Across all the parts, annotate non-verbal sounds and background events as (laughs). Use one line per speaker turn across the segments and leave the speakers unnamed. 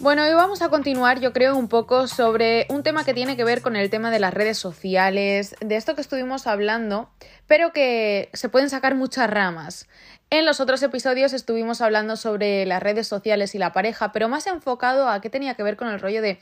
Bueno, hoy vamos a continuar, yo creo, un poco sobre un tema que tiene que ver con el tema de las redes sociales, de esto que estuvimos hablando, pero que se pueden sacar muchas ramas. En los otros episodios estuvimos hablando sobre las redes sociales y la pareja, pero más enfocado a qué tenía que ver con el rollo de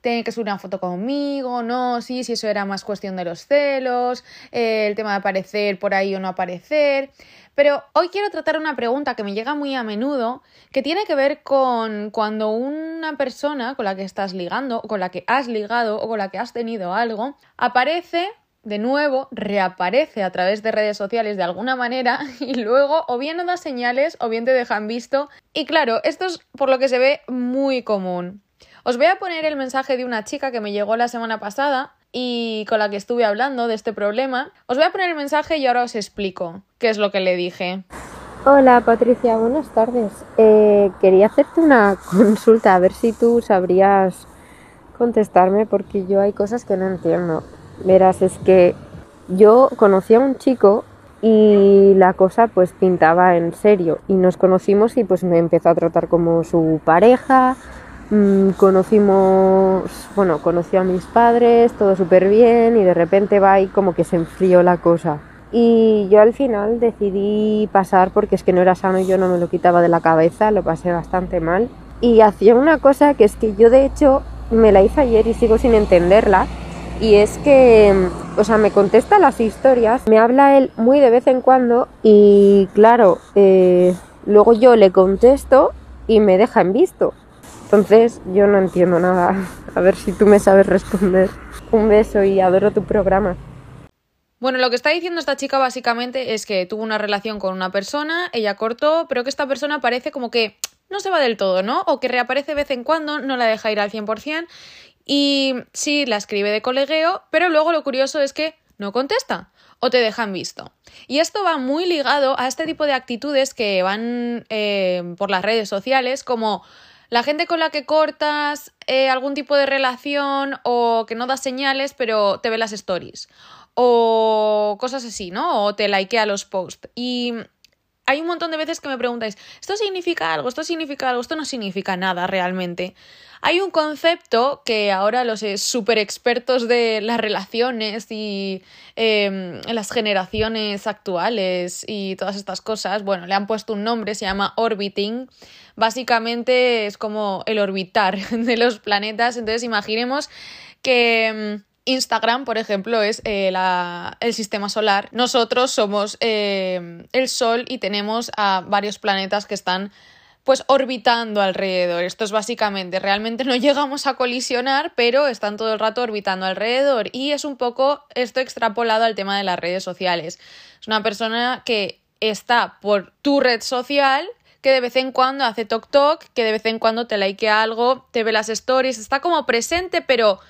tiene que subir una foto conmigo, no, sí, si eso era más cuestión de los celos, eh, el tema de aparecer por ahí o no aparecer. Pero hoy quiero tratar una pregunta que me llega muy a menudo, que tiene que ver con cuando una persona con la que estás ligando, o con la que has ligado, o con la que has tenido algo, aparece de nuevo reaparece a través de redes sociales de alguna manera (laughs) y luego o bien no da señales o bien te dejan visto. Y claro, esto es por lo que se ve muy común. Os voy a poner el mensaje de una chica que me llegó la semana pasada y con la que estuve hablando de este problema. Os voy a poner el mensaje y ahora os explico qué es lo que le dije.
Hola Patricia, buenas tardes. Eh, quería hacerte una consulta, a ver si tú sabrías contestarme porque yo hay cosas que no entiendo. Verás, es que yo conocí a un chico y la cosa pues pintaba en serio y nos conocimos y pues me empezó a tratar como su pareja, Mm, conocimos, bueno, conocí a mis padres, todo súper bien y de repente va y como que se enfrió la cosa. Y yo al final decidí pasar porque es que no era sano y yo no me lo quitaba de la cabeza, lo pasé bastante mal. Y hacía una cosa que es que yo de hecho me la hice ayer y sigo sin entenderla. Y es que, o sea, me contesta las historias, me habla él muy de vez en cuando y claro, eh, luego yo le contesto y me deja en visto. Entonces yo no entiendo nada. A ver si tú me sabes responder. Un beso y adoro tu programa.
Bueno, lo que está diciendo esta chica básicamente es que tuvo una relación con una persona, ella cortó, pero que esta persona parece como que no se va del todo, ¿no? O que reaparece de vez en cuando, no la deja ir al 100%, y sí, la escribe de colegueo, pero luego lo curioso es que no contesta o te dejan visto. Y esto va muy ligado a este tipo de actitudes que van eh, por las redes sociales, como la gente con la que cortas eh, algún tipo de relación o que no das señales pero te ve las stories o cosas así, ¿no? O te likea los posts. Y hay un montón de veces que me preguntáis, ¿esto significa algo? ¿Esto significa algo? Esto no significa nada realmente. Hay un concepto que ahora los super expertos de las relaciones y em, las generaciones actuales y todas estas cosas, bueno, le han puesto un nombre, se llama orbiting. Básicamente es como el orbitar (laughs) de los planetas. Entonces imaginemos que em, Instagram, por ejemplo, es eh, el sistema solar. Nosotros somos em, el Sol y tenemos a varios planetas que están pues orbitando alrededor. Esto es básicamente, realmente no (laughs) llegamos a colisionar, pero están todo el rato orbitando alrededor. Y es un poco esto extrapolado al tema de las redes sociales. Es una persona que está por tu red social, que de vez en cuando hace tok tok, que de vez en cuando te likea algo, te ve las stories, está como presente, pero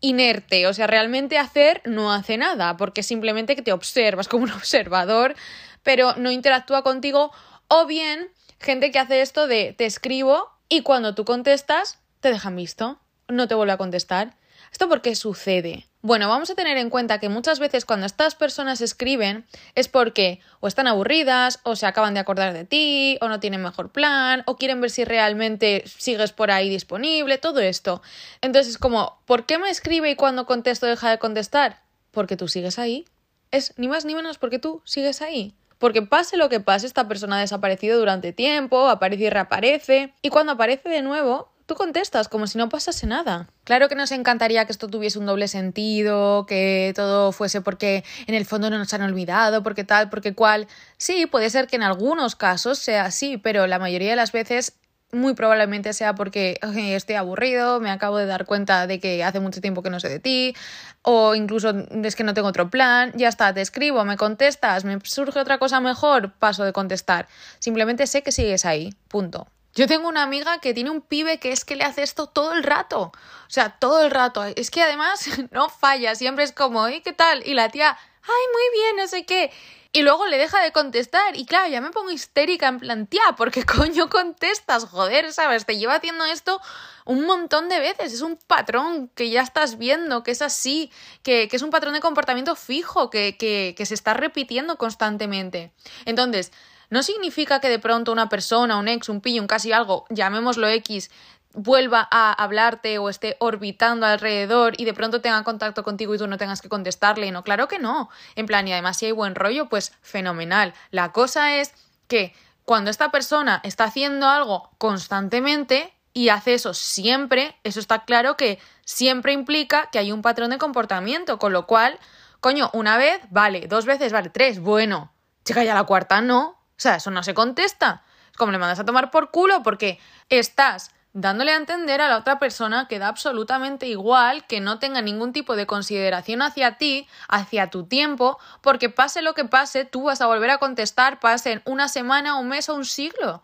inerte, o sea, realmente hacer no hace nada, porque simplemente que te observas como un (laughs) observador, pero no interactúa contigo, o bien gente que hace esto de te escribo y cuando tú contestas te dejan visto, no te vuelve a contestar. ¿Esto por qué sucede? Bueno, vamos a tener en cuenta que muchas veces cuando estas personas escriben es porque o están aburridas, o se acaban de acordar de ti, o no tienen mejor plan, o quieren ver si realmente sigues por ahí disponible, todo esto. Entonces, como, ¿por qué me escribe y cuando contesto deja de contestar? Porque tú sigues ahí. Es ni más ni menos porque tú sigues ahí. Porque pase lo que pase, esta persona ha desaparecido durante tiempo, aparece y reaparece, y cuando aparece de nuevo, tú contestas como si no pasase nada. Claro que nos encantaría que esto tuviese un doble sentido, que todo fuese porque en el fondo no nos han olvidado, porque tal, porque cual. Sí, puede ser que en algunos casos sea así, pero la mayoría de las veces muy probablemente sea porque estoy aburrido, me acabo de dar cuenta de que hace mucho tiempo que no sé de ti, o incluso es que no tengo otro plan, ya está, te escribo, me contestas, me surge otra cosa mejor, paso de contestar. Simplemente sé que sigues ahí, punto. Yo tengo una amiga que tiene un pibe que es que le hace esto todo el rato. O sea, todo el rato. Es que además (laughs) no falla, siempre es como, ¿y qué tal? Y la tía ay, muy bien, no sé qué. Y luego le deja de contestar. Y claro, ya me pongo histérica en plan, tía, ¿por qué (laughs) coño contestas? Joder, ¿sabes? Te lleva haciendo esto un montón de veces. Es un patrón que ya estás viendo, que es así, que, que es un patrón de comportamiento fijo, que, que, que se está repitiendo constantemente. Entonces, no significa que de pronto una persona, un ex, un pillo, un casi algo, llamémoslo X, vuelva a hablarte o esté orbitando alrededor y de pronto tenga contacto contigo y tú no tengas que contestarle. No, claro que no. En plan, y además si hay buen rollo, pues fenomenal. La cosa es que cuando esta persona está haciendo algo constantemente y hace eso siempre, eso está claro que siempre implica que hay un patrón de comportamiento, con lo cual, coño, una vez, vale, dos veces, vale, tres, bueno, chica, ya la cuarta no. O sea, eso no se contesta. Es como le mandas a tomar por culo porque estás dándole a entender a la otra persona que da absolutamente igual, que no tenga ningún tipo de consideración hacia ti, hacia tu tiempo, porque pase lo que pase, tú vas a volver a contestar, pasen una semana, un mes o un siglo.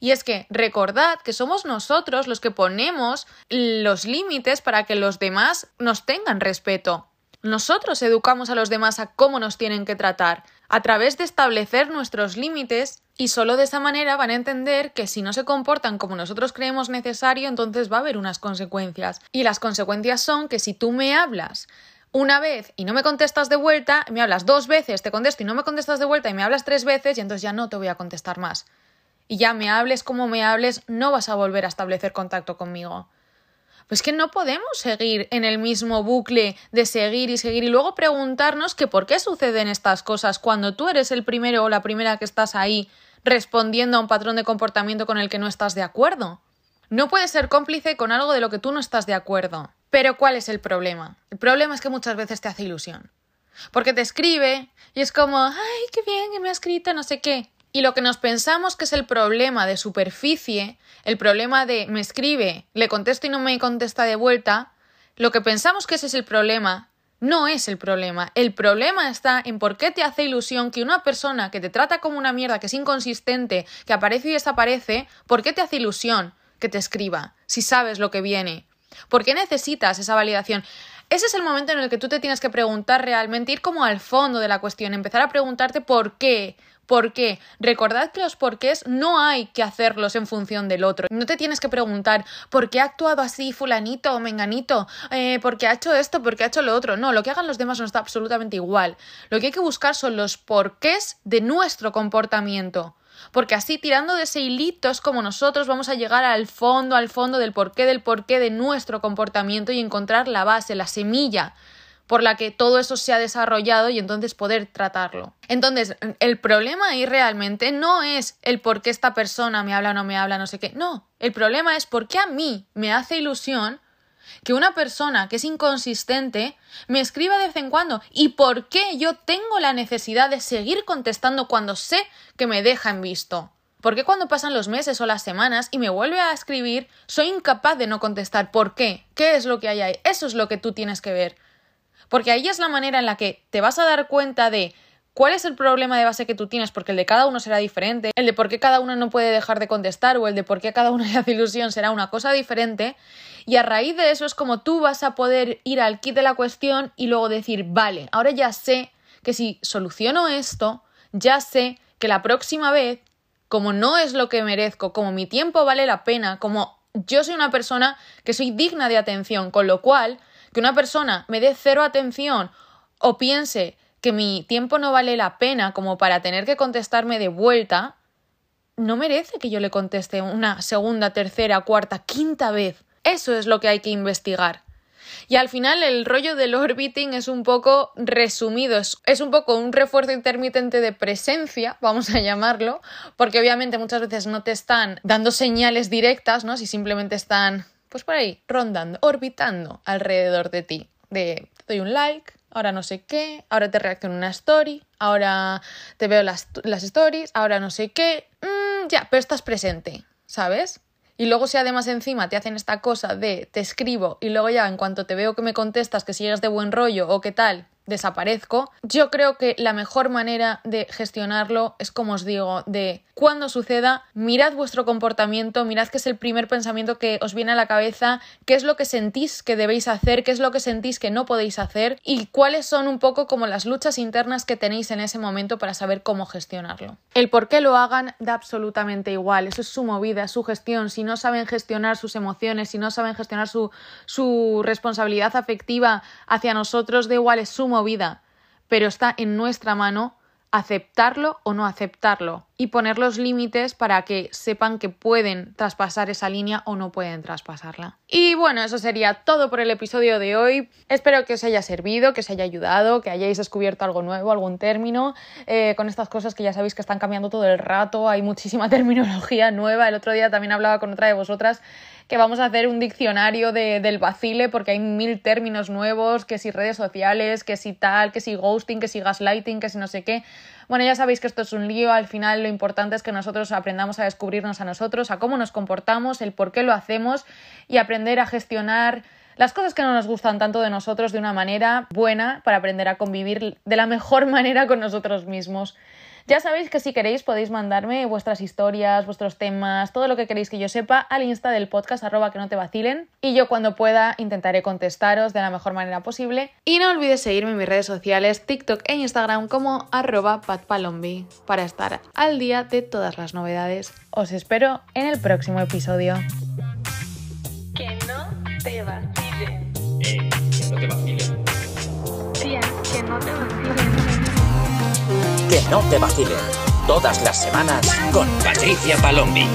Y es que recordad que somos nosotros los que ponemos los límites para que los demás nos tengan respeto. Nosotros educamos a los demás a cómo nos tienen que tratar, a través de establecer nuestros límites y solo de esa manera van a entender que si no se comportan como nosotros creemos necesario, entonces va a haber unas consecuencias. Y las consecuencias son que si tú me hablas una vez y no me contestas de vuelta, me hablas dos veces, te contesto y no me contestas de vuelta y me hablas tres veces y entonces ya no te voy a contestar más. Y ya me hables como me hables, no vas a volver a establecer contacto conmigo. Pues que no podemos seguir en el mismo bucle de seguir y seguir y luego preguntarnos que por qué suceden estas cosas cuando tú eres el primero o la primera que estás ahí respondiendo a un patrón de comportamiento con el que no estás de acuerdo. No puedes ser cómplice con algo de lo que tú no estás de acuerdo. Pero ¿cuál es el problema? El problema es que muchas veces te hace ilusión. Porque te escribe y es como, ay, qué bien que me ha escrito, no sé qué. Y lo que nos pensamos que es el problema de superficie, el problema de me escribe, le contesto y no me contesta de vuelta, lo que pensamos que ese es el problema, no es el problema. El problema está en por qué te hace ilusión que una persona que te trata como una mierda, que es inconsistente, que aparece y desaparece, ¿por qué te hace ilusión que te escriba si sabes lo que viene? ¿Por qué necesitas esa validación? Ese es el momento en el que tú te tienes que preguntar realmente, ir como al fondo de la cuestión, empezar a preguntarte por qué, ¿Por qué? Recordad que los porqués no hay que hacerlos en función del otro. No te tienes que preguntar ¿por qué ha actuado así fulanito o menganito? Eh, ¿Por qué ha hecho esto? ¿Por qué ha hecho lo otro? No, lo que hagan los demás no está absolutamente igual. Lo que hay que buscar son los porqués de nuestro comportamiento. Porque así, tirando de ese hilito, como nosotros vamos a llegar al fondo, al fondo del porqué del porqué de nuestro comportamiento y encontrar la base, la semilla por la que todo eso se ha desarrollado y entonces poder tratarlo. Entonces, el problema ahí realmente no es el por qué esta persona me habla o no me habla, no sé qué. No, el problema es por qué a mí me hace ilusión que una persona que es inconsistente me escriba de vez en cuando y por qué yo tengo la necesidad de seguir contestando cuando sé que me deja en visto. ¿Por qué cuando pasan los meses o las semanas y me vuelve a escribir soy incapaz de no contestar? ¿Por qué? ¿Qué es lo que hay ahí? Eso es lo que tú tienes que ver. Porque ahí es la manera en la que te vas a dar cuenta de cuál es el problema de base que tú tienes, porque el de cada uno será diferente, el de por qué cada uno no puede dejar de contestar o el de por qué cada uno (laughs) le hace ilusión será una cosa diferente, y a raíz de eso es como tú vas a poder ir al kit de la cuestión y luego decir, vale, ahora ya sé que si soluciono esto, ya sé que la próxima vez, como no es lo que merezco, como mi tiempo vale la pena, como yo soy una persona que soy digna de atención, con lo cual que una persona me dé cero atención o piense que mi tiempo no vale la pena como para tener que contestarme de vuelta, no merece que yo le conteste una segunda, tercera, cuarta, quinta vez. Eso es lo que hay que investigar. Y al final el rollo del orbiting es un poco resumido, es, un poco un refuerzo intermitente de presencia, vamos a llamarlo, porque obviamente muchas veces no te están dando señales directas, ¿no? Si simplemente están pues por ahí, rondando, orbitando alrededor de ti. De te doy un like, ahora no sé qué, ahora te reacciono una story, ahora te veo las, las stories, ahora no sé qué. Mm, ya, pero estás presente, ¿sabes? Y luego si además encima te hacen esta cosa de te escribo y luego ya en cuanto te veo que me contestas que sigues de buen rollo o qué tal, desaparezco. Yo creo que la mejor manera de gestionarlo es como os digo, de cuando suceda, mirad vuestro comportamiento, mirad qué es el primer pensamiento que os viene a la cabeza, qué es lo que sentís que debéis hacer, qué es lo que sentís que no podéis hacer y cuáles son un poco como las luchas internas que tenéis en ese momento para saber cómo gestionarlo. El por qué lo hagan da absolutamente igual, eso es su movida, su gestión. Si no saben gestionar sus emociones, si no saben gestionar su, su responsabilidad afectiva hacia nosotros, da igual, es su movida, pero está en nuestra mano aceptarlo o no aceptarlo y poner los límites para que sepan que pueden traspasar esa línea o no pueden traspasarla. Y bueno, eso sería todo por el episodio de hoy. Espero que os haya servido, que os haya ayudado, que hayáis descubierto algo nuevo, algún término, eh, con estas cosas que ya sabéis que están cambiando todo el rato, hay muchísima (laughs) terminología nueva. El otro día también hablaba con otra de vosotras que vamos a hacer un diccionario de, del vacile porque hay mil términos nuevos, que si redes sociales, que si tal, que si ghosting, que si gaslighting, que si no sé qué. Bueno, ya sabéis que esto es un lío, al final lo importante es que nosotros aprendamos a descubrirnos a nosotros, a cómo nos comportamos, el por qué lo hacemos y aprender a gestionar las cosas que no nos gustan tanto de nosotros de una manera buena para aprender a convivir de la mejor (laughs) manera con nosotros mismos. Ya sabéis que si queréis podéis mandarme vuestras historias, vuestros temas, todo lo que queréis que yo sepa al insta del podcast arroba que no te vacilen y yo cuando pueda intentaré contestaros de la mejor manera posible. Y no olvides seguirme en mis redes sociales, TikTok e Instagram como arroba patpalombi para estar al día de todas las novedades. Os espero en el próximo episodio.
Que no te vacilen.
Eh, que no te vacilen.
Tía, que no te vacilen.
Que no te vacilen. Todas las semanas con Patricia Palombi.